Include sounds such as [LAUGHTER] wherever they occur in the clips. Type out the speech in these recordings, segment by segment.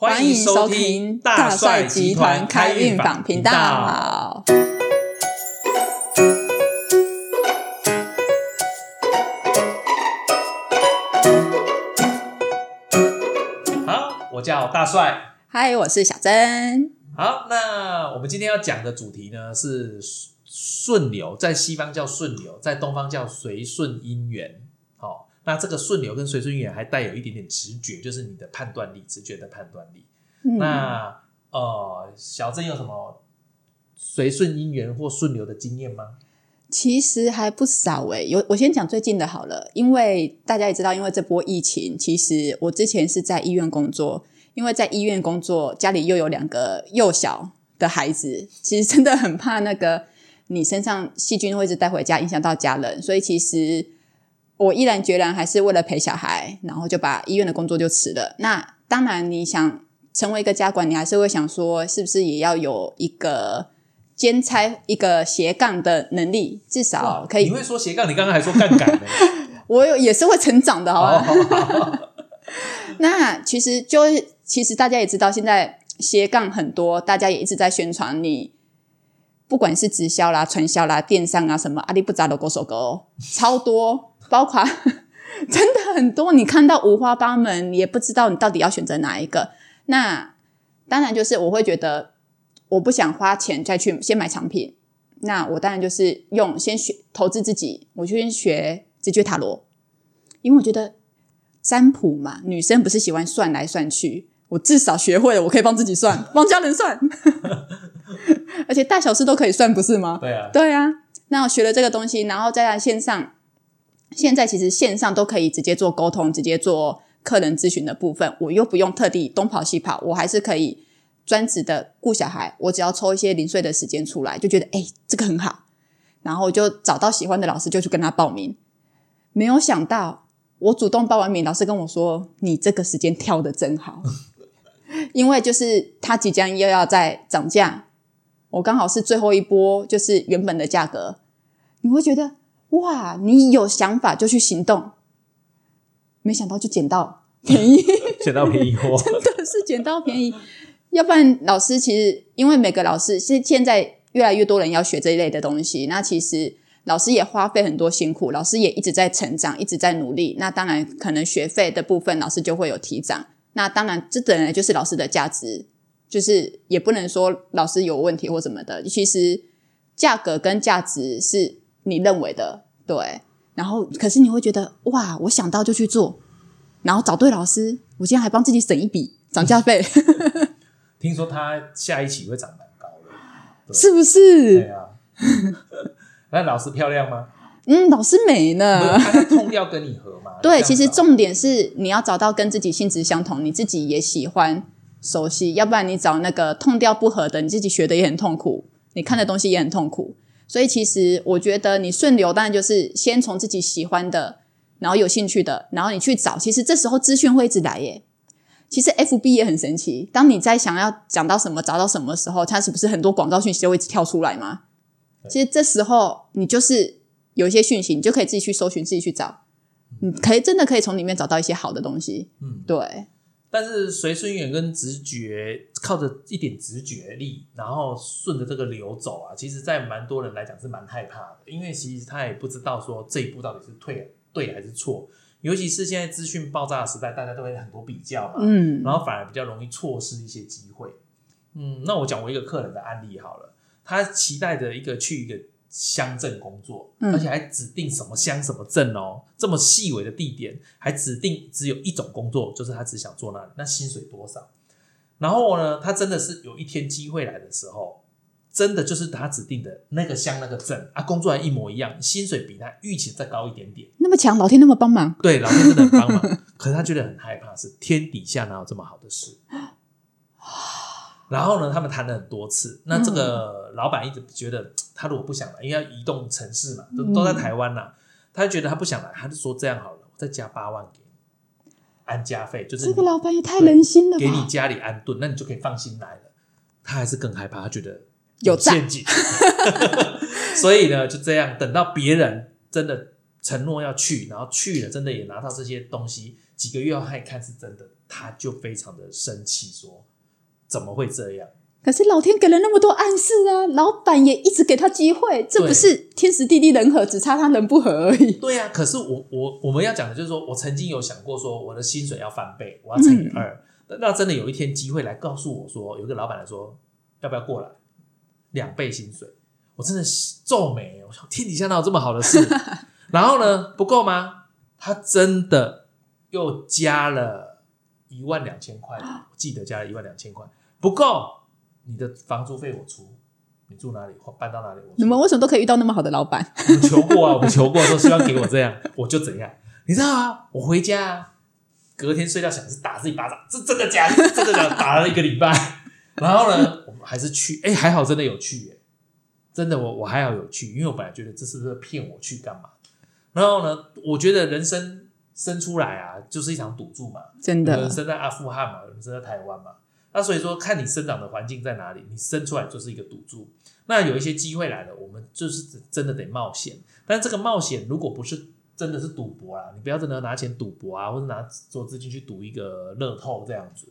欢迎收听大帅集团开运坊频道。好，我叫大帅。嗨，我是小珍。好，那我们今天要讲的主题呢是顺流，在西方叫顺流，在东方叫随顺因缘。好，那这个顺流跟随顺因缘还带有一点点直觉，就是你的判断力、直觉的判断力。那呃，小郑有什么随顺因缘或顺流的经验吗？其实还不少诶，有我先讲最近的好了，因为大家也知道，因为这波疫情，其实我之前是在医院工作。因为在医院工作，家里又有两个幼小的孩子，其实真的很怕那个你身上细菌会一直带回家，影响到家人。所以其实我毅然决然还是为了陪小孩，然后就把医院的工作就辞了。那当然，你想成为一个家管，你还是会想说，是不是也要有一个兼差、一个斜杠的能力，至少可以。你会说斜杠？你刚刚还说杠杆呢？[LAUGHS] 我有也是会成长的，好吧？那其实就。其实大家也知道，现在斜杠很多，大家也一直在宣传你，不管是直销啦、传销啦、电商啊什么，阿里不扎的狗手狗超多，包括真的很多，你看到五花八门，你也不知道你到底要选择哪一个。那当然就是我会觉得，我不想花钱再去先买产品，那我当然就是用先学投资自己，我就先学直觉塔罗，因为我觉得占卜嘛，女生不是喜欢算来算去。我至少学会了，我可以帮自己算，帮家人算，[LAUGHS] 而且大小事都可以算，不是吗？对啊，对啊。那我学了这个东西，然后再来线上，现在其实线上都可以直接做沟通，直接做客人咨询的部分，我又不用特地东跑西跑，我还是可以专职的顾小孩，我只要抽一些零碎的时间出来，就觉得哎，这个很好，然后就找到喜欢的老师，就去跟他报名。没有想到，我主动报完名，老师跟我说：“你这个时间挑的真好。[LAUGHS] ”因为就是他即将又要再涨价，我刚好是最后一波，就是原本的价格，你会觉得哇，你有想法就去行动，没想到就捡到便宜，[LAUGHS] 捡到便宜货，[LAUGHS] 真的是捡到便宜。要不然老师其实因为每个老师现现在越来越多人要学这一类的东西，那其实老师也花费很多辛苦，老师也一直在成长，一直在努力。那当然可能学费的部分，老师就会有提涨。那当然，这本来就是老师的价值，就是也不能说老师有问题或什么的。其实价格跟价值是你认为的，对。然后，可是你会觉得哇，我想到就去做，然后找对老师，我今天还帮自己省一笔涨价费。[LAUGHS] 听说他下一期会涨蛮高的，是不是？对啊。[LAUGHS] 那老师漂亮吗？嗯，老师美呢。他痛调跟你合吗？[LAUGHS] 对，其实重点是你要找到跟自己性质相同，你自己也喜欢、熟悉。要不然你找那个痛调不合的，你自己学的也很痛苦，你看的东西也很痛苦。所以其实我觉得你顺流，当然就是先从自己喜欢的，然后有兴趣的，然后你去找。其实这时候资讯会一直来耶。其实 F B 也很神奇，当你在想要讲到什么、找到什么时候，它是不是很多广告讯息就会跳出来吗？其实这时候你就是。有一些讯息，你就可以自己去搜寻，自己去找，你可以真的可以从里面找到一些好的东西。嗯，对。但是随顺缘跟直觉，靠着一点直觉力，然后顺着这个流走啊，其实，在蛮多人来讲是蛮害怕的，因为其实他也不知道说这一步到底是退对还是错。尤其是现在资讯爆炸的时代，大家都会很多比较嘛，嗯，然后反而比较容易错失一些机会。嗯，那我讲我一个客人的案例好了，他期待着一个去一个。乡镇工作，而且还指定什么乡什么镇哦，这么细微的地点，还指定只有一种工作，就是他只想做那里，那薪水多少？然后呢，他真的是有一天机会来的时候，真的就是他指定的那个乡那个镇啊，工作还一模一样，薪水比他预期再高一点点，那么强，老天那么帮忙，对，老天真的很帮忙，[LAUGHS] 可是他觉得很害怕，是天底下哪有这么好的事？[LAUGHS] 然后呢，他们谈了很多次。那这个老板一直觉得，他如果不想来，因为要移动城市嘛，都都在台湾呐，他就觉得他不想来，他就说这样好了，我再加八万给你安家费，就是这个老板也太人心了，给你家里安顿，那你就可以放心来了。他还是更害怕，他觉得有陷阱，[LAUGHS] 所以呢，就这样等到别人真的承诺要去，然后去了，真的也拿到这些东西，几个月后他一看是真的，他就非常的生气，说怎么会这样？可是老天给了那么多暗示啊，老板也一直给他机会，这不是天时地利人和，只差他人不和而已。对呀、可是我我我们要讲的就是说，我曾经有想过说，我的薪水要翻倍，我要乘以二。那真的有一天机会来告诉我说，有个老板来说，要不要过来两倍薪水？我真的是皱眉，我想天底下哪有这么好的事？[LAUGHS] 然后呢，不够吗？他真的又加了一万两千块，我记得加了一万两千块，不够，你的房租费我出，你住哪里或搬到哪里我出。你们为什么都可以遇到那么好的老板？[LAUGHS] 我们求过啊，我们求过，说希望给我这样，我就怎样。你知道啊？我回家啊，隔天睡觉想是打自己巴掌，这真的假的？是真的假的？打了一个礼拜，然后呢，我们还是去，哎，还好真的有去，耶，真的我我还好有去，因为我本来觉得这是不是骗我去干嘛？然后呢，我觉得人生生出来啊，就是一场赌注嘛。真的有人，生在阿富汗嘛，有人生在台湾嘛。那所以说，看你生长的环境在哪里，你生出来就是一个赌注。那有一些机会来了，我们就是真的得冒险。但这个冒险如果不是真的是赌博啦，你不要真的拿钱赌博啊，或者拿做资金去赌一个乐透这样子，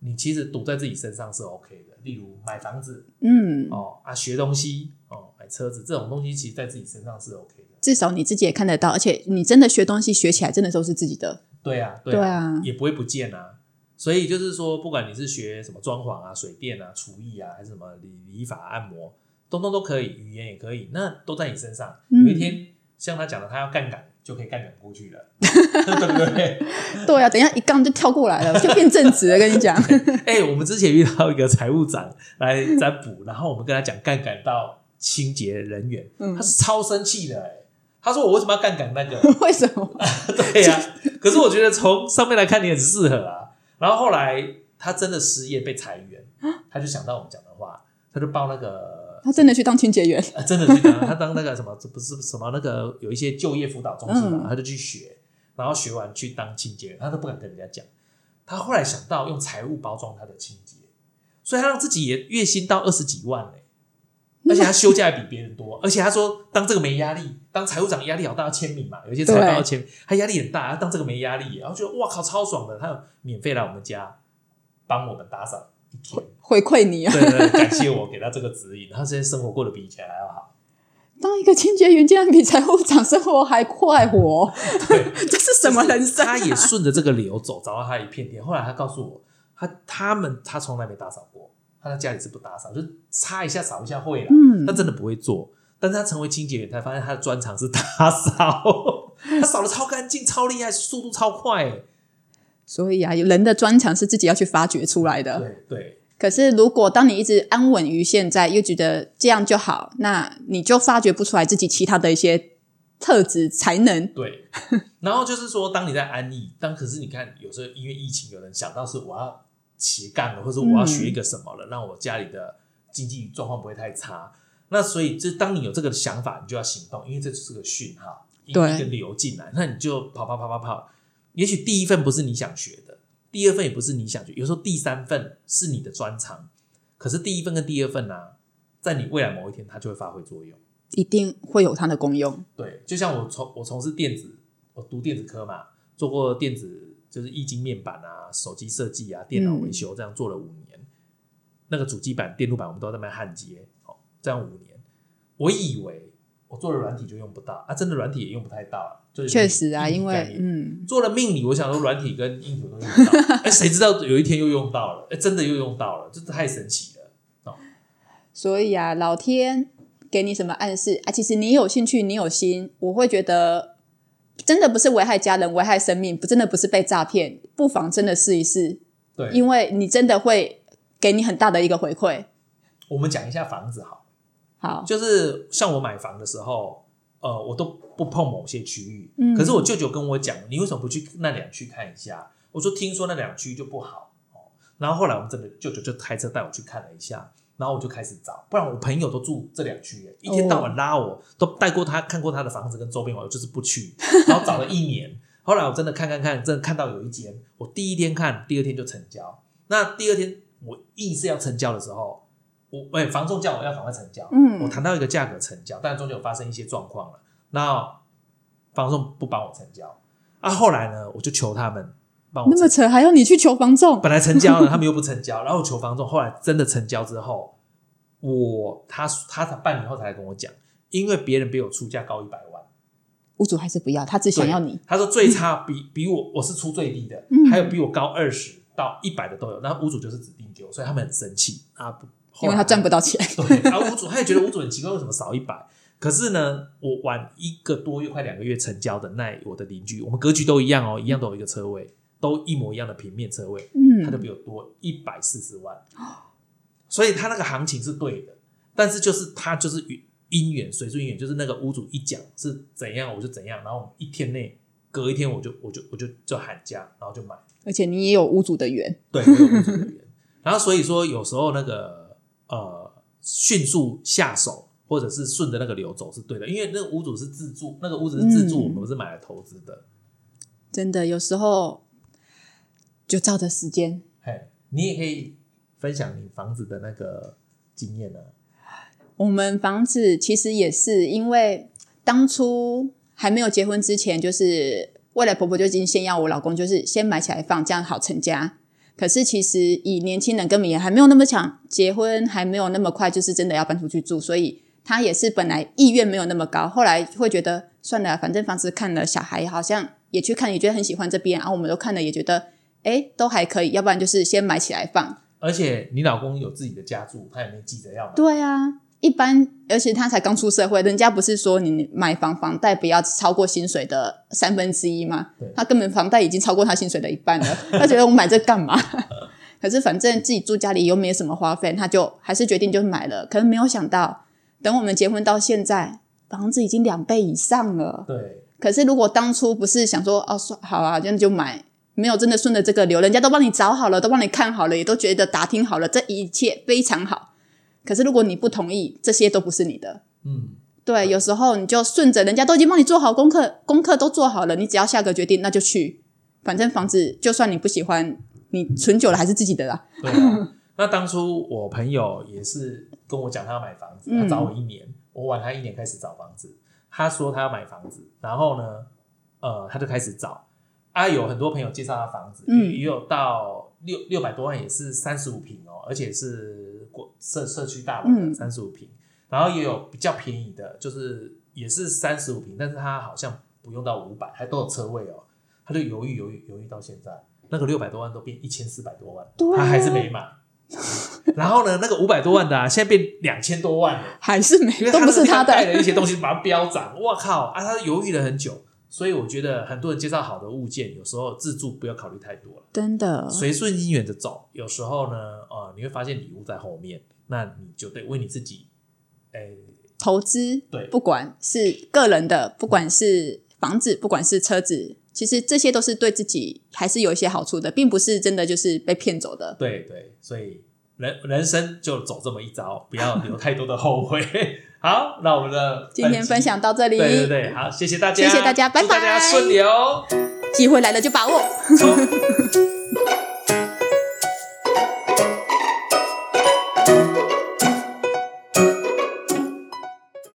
你其实赌在自己身上是 OK 的。例如买房子嗯，哦啊，学东西哦，买车子这种东西，其实在自己身上是 OK 的。至少你自己也看得到，而且你真的学东西学起来，真的都是自己的。对啊，对啊也不会不见啊。所以就是说，不管你是学什么装潢啊、水电啊、厨艺啊，还是什么理理发、按摩，通通都可以，语言也可以，那都在你身上。嗯有一天，像他讲的，他要杠杆，就可以杠杆过去了，[LAUGHS] 对不对？[LAUGHS] 对啊，等一下一杠就跳过来了，就变正直了。跟你讲，哎、我们之前遇到一个财务长来占卜，然后我们跟他讲杠杆到清洁人员，嗯他是超生气的、哎，他说我为什么要杠杆那个？[LAUGHS] 为什么？对呀、可是我觉得从上面来看，你很适合啊。然后后来他真的失业被裁员，他就想到我们讲的话，他就报那个，他真的去当清洁员？啊、真的去当他当那个什么，这不是什么那个有一些就业辅导中心嘛，嗯他就去学，然后学完去当清洁员，他都不敢跟人家讲。他后来想到用财务包装他的清洁，所以他让自己也月薪到二十几万嘞、而且他休假也比别人多，而且他说当这个没压力，当财务长压力好大，要签名嘛，有一些财报要签，他压力很大，他当这个没压力，然后觉得哇靠超爽的，他有免费来我们家帮我们打扫一天，回馈你啊！对对对，感谢我给他这个指引，他现在生活过得比以前还要好，当一个清洁员竟然比财务长生活还快活，对，[LAUGHS] 这是什么人生、啊？他也顺着这个流走，找到他一片天。后来他告诉我，他他们他从来没打扫过，他在家里是不打扫，就擦一下扫一下会了，嗯他真的不会做。但是他成为清洁员，才发现他的专长是打扫，[LAUGHS] 他扫的超干净、超厉害，速度超快、欸。所以啊，人的专长是自己要去发掘出来的。对对可是，如果当你一直安稳于现在，又觉得这样就好，那你就发掘不出来自己其他的一些特质才能。对。[LAUGHS] 然后就是说，当你在安逸，当可是你看，有时候因为疫情，有人想到是我要斜杠了，或者我要学一个什么了，让我家里的经济状况不会太差。那所以，就当你有这个想法，你就要行动，因为这就是个讯号，一个流进来，那你就跑跑跑跑跑。也许第一份不是你想学的，第二份也不是你想学，有时候第三份是你的专长，可是第一份跟第二份呢、在你未来某一天它就会发挥作用。一定会有它的功用。对，就像我从我从事电子，我读电子科嘛，做过电子就是液晶面板啊、手机设计啊、电脑维修，这样做了五年。那个主机板、电路板我们都在那边焊接，哦，这样五年，我以为我做了软体就用不到啊，真的软体也用不太到了，就是确实啊，因为嗯，做了命理，我想说软体跟硬体都用不到，哎，谁知道有一天又用到了，哎，真的又用到了，这太神奇了哦。所以啊，老天给你什么暗示啊？其实你有兴趣，你有心，我会觉得真的不是危害家人、危害生命，不真的不是被诈骗，不妨真的试一试，对，因为你真的会给你很大的一个回馈。我们讲一下房子好。好，就是像我买房的时候，呃，我都不碰某些区域。嗯可是我舅舅跟我讲，你为什么不去那两区看一下？我说听说那两区就不好哦。然后后来我们真的舅舅就开车带我去看了一下，然后我就开始找，不然我朋友都住这两区耶，一天到晚拉我，都带过他看过他的房子跟周边，我就是不去，然后找了一年。后来我真的看看看，真的看到有一间，我第一天看，第二天就成交。那第二天我硬是要成交的时候，我哎、房仲叫我要赶快成交，嗯我谈到一个价格成交，但中间有发生一些状况了，那房仲不帮我成交啊，后来呢，我就求他们帮我那么扯，还要你去求房仲？本来成交了，他们又不成交，然后求房仲，后来真的成交之后，我他他才半年后才来跟我讲，因为别人比我出价高一百万，屋主还是不要，他只想要你。他说最差比比我我是出最低的，嗯还有比我高二十到一百的都有，那屋主就是指定给我，所以他们很生气啊，不因为他赚不到钱。对，然后屋主他也觉得屋主很奇怪，为什么少一百？可是呢，我晚一个多月，快两个月成交的那我的邻居，我们格局都一样哦，一样都有一个车位，都一模一样的平面车位，嗯，它就嗯，比我多一百四十万，所以它那个行情是对的，但是就是它就是因缘随顺因缘，就是那个屋主一讲是怎样我就怎样，然后一天内隔一天我就我就我就就喊价，然后就买。而且你也有屋主的缘。对，我有屋主的缘。然后所以说，有时候那个呃，迅速下手或者是顺着那个流走是对的，因为那个屋主是自住，那个屋子是自住，嗯我们不是买来投资的。真的，有时候就照着时间。嘿，你也可以分享你房子的那个经验呢、我们房子其实也是因为当初还没有结婚之前，就是未来婆婆就已经先要我老公，就是先买起来放，这样好成家。可是其实以年轻人根本也还没有那么强，结婚还没有那么快，就是真的要搬出去住，所以他也是本来意愿没有那么高，后来会觉得算了，反正房子看了，小孩好像也去看，也觉得很喜欢这边，然后我们都看了，也觉得哎都还可以，要不然就是先买起来放。而且你老公有自己的家住，他也没急着要买。对啊，一般，而且他才刚出社会，人家不是说你买房房贷不要超过薪水的三分之一吗？他根本房贷已经超过他薪水的一半了，[LAUGHS] 他觉得我买这干嘛？[LAUGHS] 可是反正自己住家里又没有什么花费，他就还是决定就买了。可是没有想到，等我们结婚到现在，房子已经两倍以上了。对可是如果当初不是想说哦，算好啊，这样就买，没有真的顺着这个流，人家都帮你找好了，都帮你看好了，也都觉得打听好了，这一切非常好。可是如果你不同意，这些都不是你的。嗯，对，有时候你就顺着人家都已经帮你做好功课，功课都做好了，你只要下个决定，那就去。反正房子就算你不喜欢，你存久了还是自己的啦。对啊。[LAUGHS] 那当初我朋友也是跟我讲他要买房子，他嗯找我一年，我晚他一年开始找房子。他说他要买房子，然后呢，呃，他就开始找。啊，有很多朋友介绍他房子，嗯也也有到六六百多万，也是三十五平哦，而且是国社社区大楼三十五平。然后也有比较便宜的，就是也是三十五平，但是他好像不用到五百，还都有车位哦。他就犹豫犹豫犹豫到现在，那个六百多万都变一千四百多万，他还是没买。然后呢，那个五百多万的啊，现在变两千多万了，还是没因为都不是他带的。的一些东西把它飙涨。我靠啊，他犹豫了很久，所以我觉得很多人介绍好的物件，有时候自住不要考虑太多了，真的，随顺因缘的走。有时候呢，呃，你会发现礼物在后面，那你就得为你自己，哎，投资对不管是个人的，不管是房子，不管是车子，其实这些都是对自己还是有一些好处的，并不是真的就是被骗走的。对对，所以人人生就走这么一遭，不要留太多的后悔。好，那我们的今天分享到这里，对对对，好，谢谢大家，谢谢大家拜拜大家拜顺流。机会来了就把握。冲 [LAUGHS]